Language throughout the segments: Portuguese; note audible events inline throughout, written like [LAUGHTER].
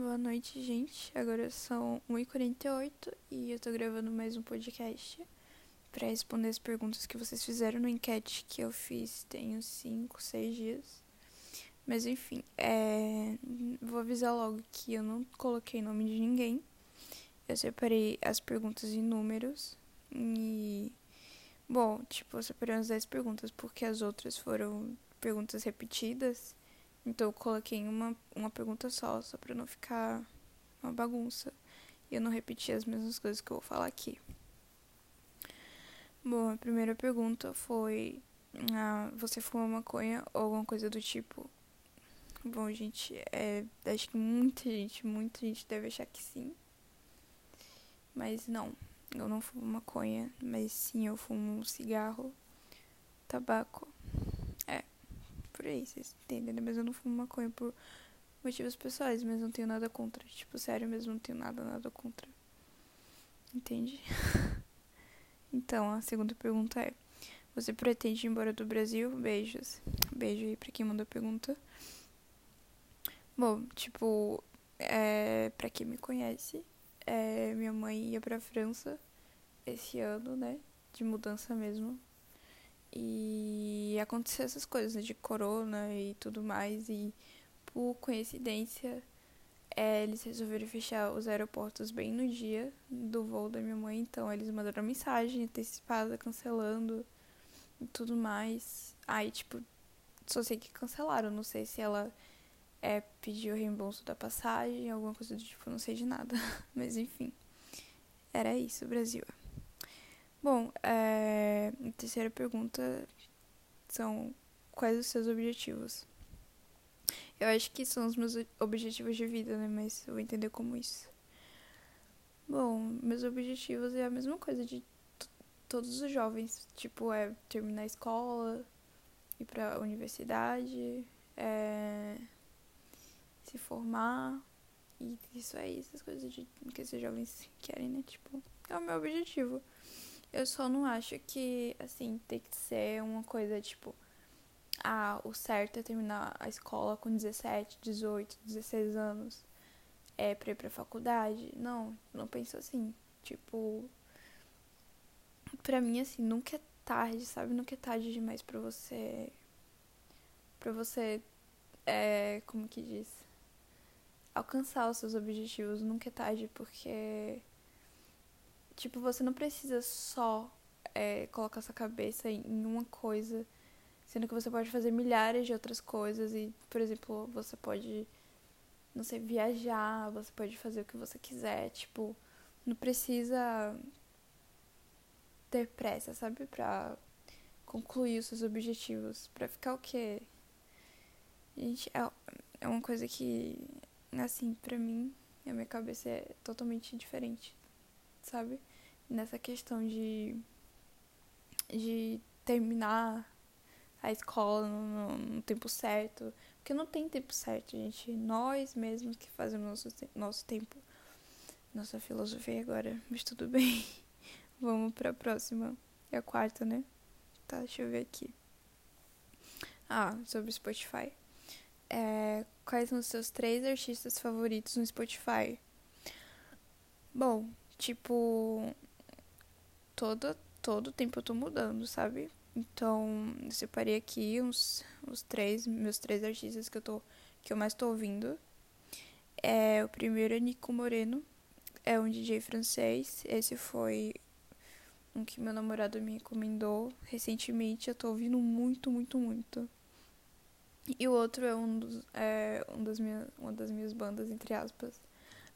Boa noite, gente. Agora são 1h48 e eu tô gravando mais um podcast para responder as perguntas que vocês fizeram no enquete que eu fiz tem uns 5, 6 dias. Mas enfim, é... vou avisar logo que eu não coloquei nome de ninguém. Eu separei as perguntas em números e. Bom, tipo, eu separei umas 10 perguntas porque as outras foram perguntas repetidas. Então eu coloquei uma, uma pergunta só, só pra não ficar uma bagunça. E eu não repetir as mesmas coisas que eu vou falar aqui. Bom, a primeira pergunta foi: ah, Você fuma maconha ou alguma coisa do tipo? Bom, gente, é, acho que muita gente, muita gente deve achar que sim. Mas não, eu não fumo maconha, mas sim eu fumo cigarro, tabaco por aí, vocês entendem, né? Mas eu não fumo maconha por motivos pessoais, mas não tenho nada contra. Tipo, sério mesmo, não tenho nada, nada contra. Entende? [LAUGHS] então, a segunda pergunta é: Você pretende ir embora do Brasil? Beijos. Beijo aí pra quem mandou a pergunta. Bom, tipo, é, pra quem me conhece, é, minha mãe ia pra França esse ano, né? De mudança mesmo. E aconteceu essas coisas né, de corona e tudo mais. E por coincidência, é, eles resolveram fechar os aeroportos bem no dia do voo da minha mãe. Então eles mandaram mensagem antecipada, cancelando e tudo mais. Aí, tipo, só sei que cancelaram. Não sei se ela é, pediu reembolso da passagem, alguma coisa do tipo, não sei de nada. [LAUGHS] Mas enfim, era isso, Brasil. Bom, é, a terceira pergunta são quais os seus objetivos? Eu acho que são os meus objetivos de vida, né? Mas eu vou entender como isso. Bom, meus objetivos é a mesma coisa de todos os jovens. Tipo, é terminar a escola, ir pra universidade, é, se formar. E isso aí, essas coisas de, que esses jovens querem, né? Tipo, é o meu objetivo. Eu só não acho que, assim, tem que ser uma coisa tipo. Ah, o certo é terminar a escola com 17, 18, 16 anos. É pra ir pra faculdade. Não, não penso assim. Tipo. Pra mim, assim, nunca é tarde, sabe? Nunca é tarde demais pra você. Pra você. É. Como que diz? Alcançar os seus objetivos. Nunca é tarde, porque Tipo, você não precisa só é, colocar sua cabeça em uma coisa, sendo que você pode fazer milhares de outras coisas e, por exemplo, você pode, não sei, viajar, você pode fazer o que você quiser, tipo, não precisa ter pressa, sabe, pra concluir os seus objetivos, pra ficar o quê? Gente, é, é uma coisa que, assim, pra mim, a minha cabeça é totalmente diferente, sabe? Nessa questão de, de terminar a escola no, no, tempo certo. Porque não tem tempo certo, gente. Nós mesmos que fazemos nosso, nosso tempo. Nossa filosofia agora, mas tudo bem. [LAUGHS] Vamos pra próxima. É a quarta, né? Tá, deixa eu ver aqui. Ah, sobre Spotify. É, quais são os seus três artistas favoritos no Spotify? Bom, tipo, todo, todo tempo eu tô mudando, sabe? Então, eu separei aqui uns, os três, meus três artistas que eu, tô, que eu mais tô ouvindo. É, o primeiro é Nico Moreno, é um DJ francês. Esse foi um que meu namorado me recomendou recentemente. Eu tô ouvindo muito, muito, muito. E o outro é, um dos, é um das minhas, uma das minhas bandas, entre aspas,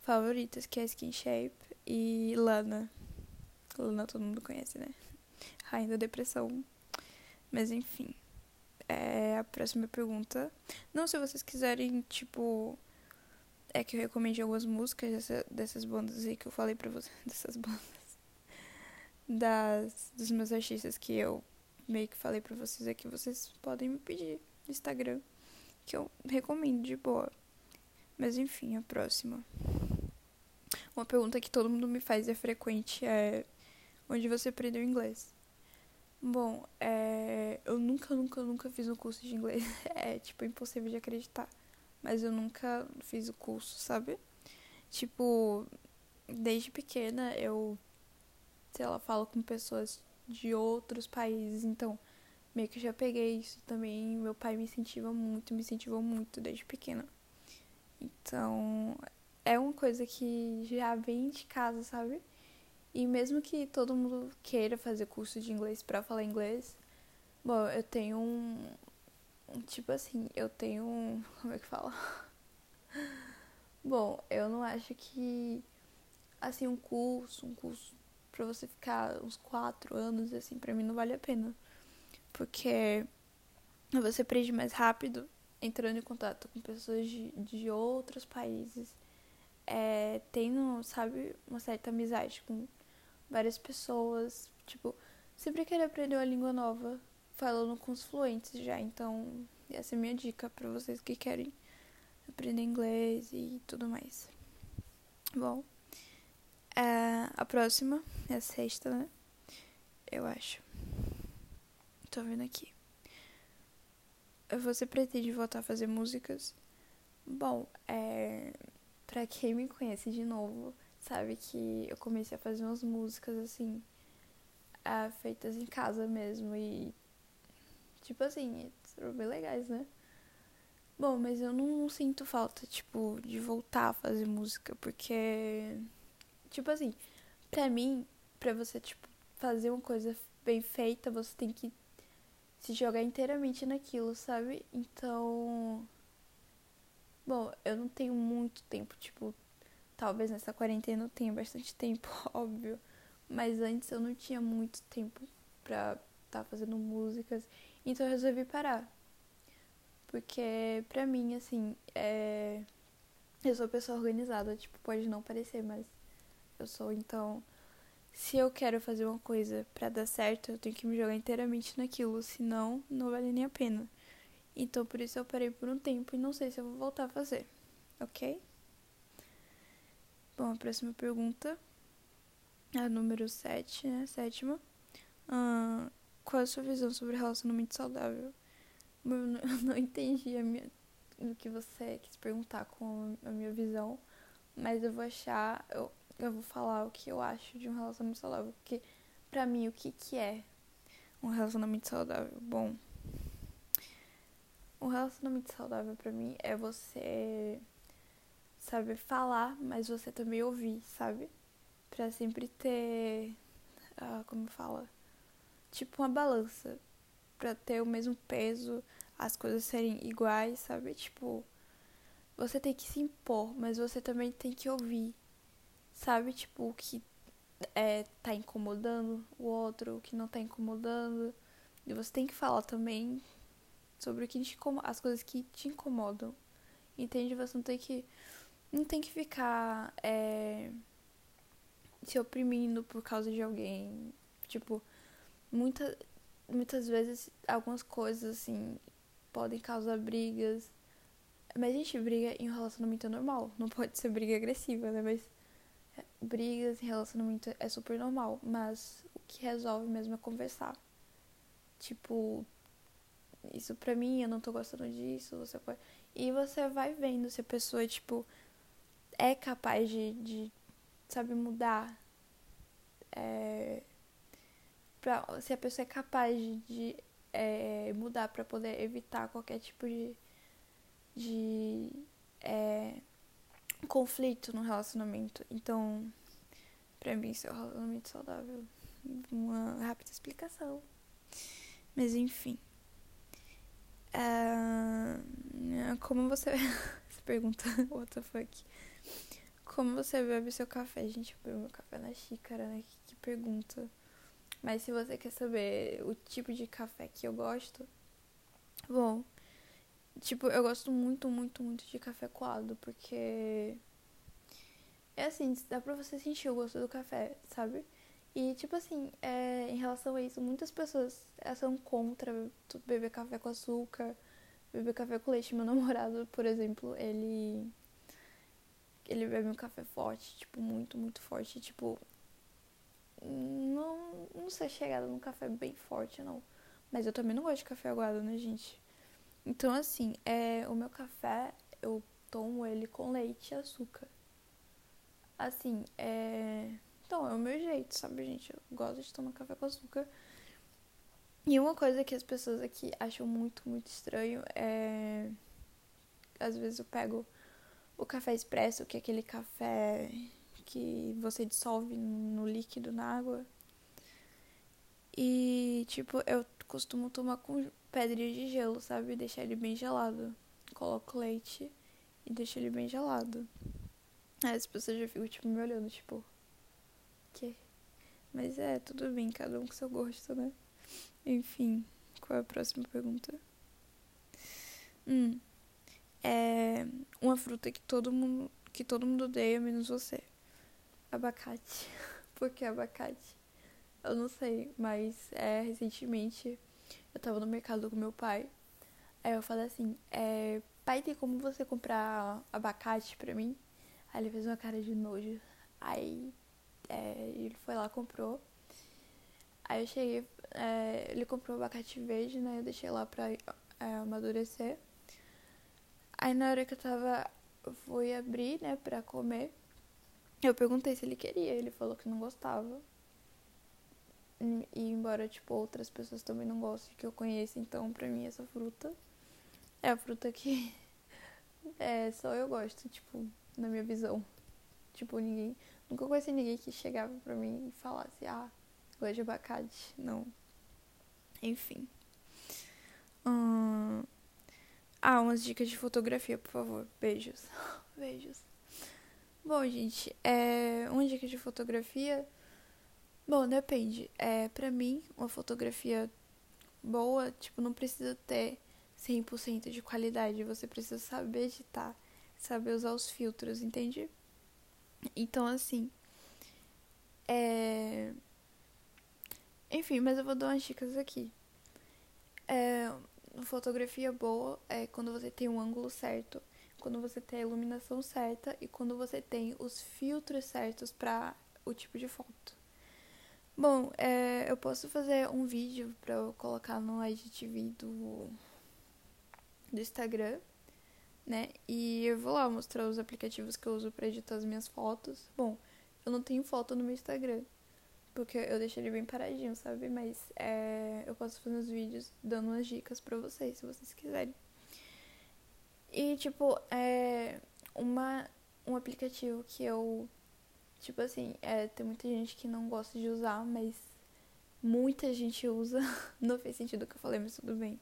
favoritas, que é Skin Shape e Lana. Luna todo mundo conhece, né? Rainha da depressão. Mas enfim. É a próxima pergunta. Não, se vocês quiserem, tipo. É que eu recomende algumas músicas dessa, dessas bandas aí que eu falei pra vocês. [LAUGHS] Dessas bandas. Das, dos meus artistas que eu meio que falei pra vocês aqui. Vocês podem me pedir no Instagram. Que eu recomendo de boa. Mas enfim, a próxima. Uma pergunta que todo mundo me faz é frequente é onde você aprendeu inglês. Bom, é, eu nunca, nunca, nunca fiz um curso de inglês. [LAUGHS] É, tipo, impossível de acreditar. Mas eu nunca fiz o curso, sabe? Tipo, desde pequena eu, sei lá, falo com pessoas de outros países, então meio que já peguei isso também. Meu pai me incentiva muito, me incentivou muito desde pequena. Então, é uma coisa que já vem de casa, sabe? E mesmo que todo mundo queira fazer curso de inglês para falar inglês, bom, eu tenho um, um tipo assim, eu tenho um, [LAUGHS] como é que fala? [LAUGHS] bom, eu não acho que assim um curso, um curso para você ficar uns quatro anos assim, para mim não vale a pena, porque você aprende mais rápido entrando em contato com pessoas de, de outros países, é, tendo, sabe, uma certa amizade com várias pessoas. Tipo, sempre querer aprender uma língua nova, falando com os fluentes já. Então, essa é a minha dica para vocês que querem aprender inglês e tudo mais. Bom, é, a próxima é a sexta, né? Eu acho. Tô vendo aqui. Você pretende voltar a fazer músicas? Bom, é, pra quem me conhece de novo, sabe? Que eu comecei a fazer umas músicas assim, ah, feitas em casa mesmo e tipo assim, foram bem legais, né? Bom, mas eu não, não sinto falta, tipo, de voltar a fazer música, porque, tipo assim, pra mim, pra você, tipo, fazer uma coisa bem feita, você tem que se jogar inteiramente naquilo, sabe? Então. Bom, eu não tenho muito tempo, tipo, Talvez nessa quarentena eu tenha bastante tempo, [LAUGHS] óbvio. Mas antes eu não tinha muito tempo pra estar tá fazendo músicas. Então eu resolvi parar. Porque pra mim, assim, é... eu sou pessoa organizada. Tipo, pode não parecer, mas eu sou. Então, se eu quero fazer uma coisa pra dar certo, eu tenho que me jogar inteiramente naquilo. Senão, não vale nem a pena. Então, por isso eu parei por um tempo e não sei se eu vou voltar a fazer. Ok? Bom, a próxima pergunta, a número 7, né? Sétima. Qual é a sua visão sobre relacionamento saudável? Eu não, eu [LAUGHS] não entendi a minha, o que você quis perguntar com a minha visão, mas eu vou achar, eu, eu vou falar o que eu acho de um relacionamento saudável. Porque, pra mim, o que, que é um relacionamento saudável? Bom, um relacionamento saudável pra mim é você saber falar, mas você também ouvir, sabe? Pra sempre ter. Ah, como fala? Tipo uma balança. Pra ter o mesmo peso, as coisas serem iguais, sabe? Tipo. Você tem que se impor, mas você também tem que ouvir. Sabe? Tipo, o que é, tá incomodando o outro, o que não tá incomodando. E você tem que falar também sobre o que te as coisas que te incomodam. Entende? Você não tem que não tem que ficar é, se oprimindo por causa de alguém. Tipo, muita, muitas vezes algumas coisas assim podem causar brigas. Mas a gente briga em um relacionamento normal. Não pode ser briga agressiva, né? Mas é, brigas em relacionamento é super normal. Mas o que resolve mesmo é conversar. Tipo, isso pra mim, eu não tô gostando disso, você pode. E você vai vendo se a pessoa, tipo, é capaz de, de sabe, mudar. É, pra, se a pessoa é capaz de, de é, mudar para poder evitar qualquer tipo de, de é, conflito no relacionamento. Então, pra mim, isso é um relacionamento saudável. Uma rápida explicação. Mas enfim. Uh, como você. [LAUGHS] Essa pergunta, [LAUGHS] what the fuck? Como você bebe seu café? Gente, eu bebo café na xícara, né? Que, que pergunta. Mas se você quer saber o tipo de café que eu gosto, bom, tipo, eu gosto muito, muito, muito de café coado, porque é assim, dá pra você sentir o gosto do café, sabe? E, tipo assim, é, em relação a isso, muitas pessoas são contra beber café com açúcar, beber café com leite. Meu [LAUGHS] namorado, por exemplo, ele ele bebe um café forte, tipo, muito, muito forte. Tipo, não, não sei chegada num café bem forte, não. Mas eu também não gosto de café aguado, né, gente? Então, assim, é, o meu café, eu tomo ele com leite e açúcar. Assim, é. Então, é o meu jeito, sabe, gente? Eu gosto de tomar café com açúcar. E uma coisa que as pessoas aqui acham muito, muito estranho é. Às vezes eu pego o café expresso, que é aquele café que você dissolve no líquido na água. E, tipo, eu costumo tomar com pedrinha de gelo, sabe? Deixar ele bem gelado. Coloco leite e deixo ele bem gelado. Aí as pessoas já ficam, tipo, me olhando, tipo, que? Mas é, tudo bem, cada um com seu gosto, né? Enfim, qual é a próxima pergunta? Hum, é uma fruta que todo mundo, que todo mundo odeia, menos você. Abacate. [LAUGHS] Por que abacate? Eu não sei, mas é, recentemente eu tava no mercado com meu pai. Aí eu falei assim, é, pai, tem como você comprar abacate pra mim? Aí ele fez uma cara de nojo. Aí é, ele foi lá, comprou. Aí eu cheguei, é, ele comprou abacate verde, né? Eu deixei lá pra é, amadurecer. Aí na hora que eu tava, fui abrir, né, pra comer. Eu perguntei se ele queria, ele falou que não gostava. E embora, tipo, outras pessoas também não gostem que eu conheço, então pra mim essa fruta é a fruta que [LAUGHS] é, só eu gosto, tipo, na minha visão. Tipo, ninguém. Nunca conheci ninguém que chegava pra mim e falasse, ah, gosto de abacate. Não. Enfim. Hum... Ah, umas dicas de fotografia, por favor. Beijos. [LAUGHS] Beijos. Bom, gente, é, uma dica de fotografia. Bom, depende. É, pra mim, uma fotografia boa, tipo, não precisa ter 100% de qualidade. Você precisa saber editar, saber usar os filtros, entende? Então, assim. É... Enfim, mas eu vou dar umas dicas aqui. É, fotografia boa é quando você tem um ângulo certo quando você tem a iluminação certa e quando você tem os filtros certos para o tipo de foto. Bom, é, eu posso fazer um vídeo para eu colocar no IGTV do, do Instagram, né? E eu vou lá mostrar os aplicativos que eu uso para editar as minhas fotos. Bom, eu não tenho foto no meu Instagram, porque eu deixei ele bem paradinho, sabe? Mas é, eu posso fazer uns vídeos dando umas dicas para vocês, se vocês quiserem. E, tipo, é uma, um aplicativo que eu, tipo assim, é, tem muita gente que não gosta de usar, mas muita gente usa. [LAUGHS] não fez sentido o que eu falei, mas tudo bem.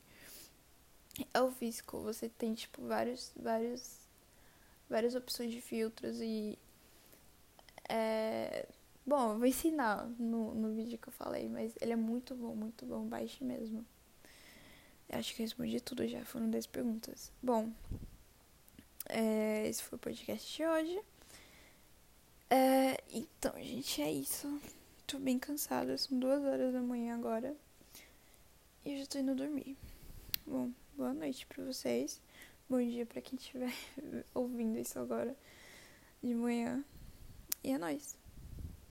É o Visco. Você tem, tipo, vários, vários, várias opções de filtros e... É... Bom, eu vou ensinar no, no vídeo que eu falei, mas ele é muito bom, muito bom. Baixe mesmo. Acho que eu respondi tudo já, foram 10 perguntas. Bom, é, esse foi o podcast de hoje. É, então, gente, é isso. Tô bem cansada, são duas horas da manhã agora. E eu já tô indo dormir. Bom, boa noite pra vocês. Bom dia pra quem estiver [LAUGHS] ouvindo isso agora de manhã. E é nóis.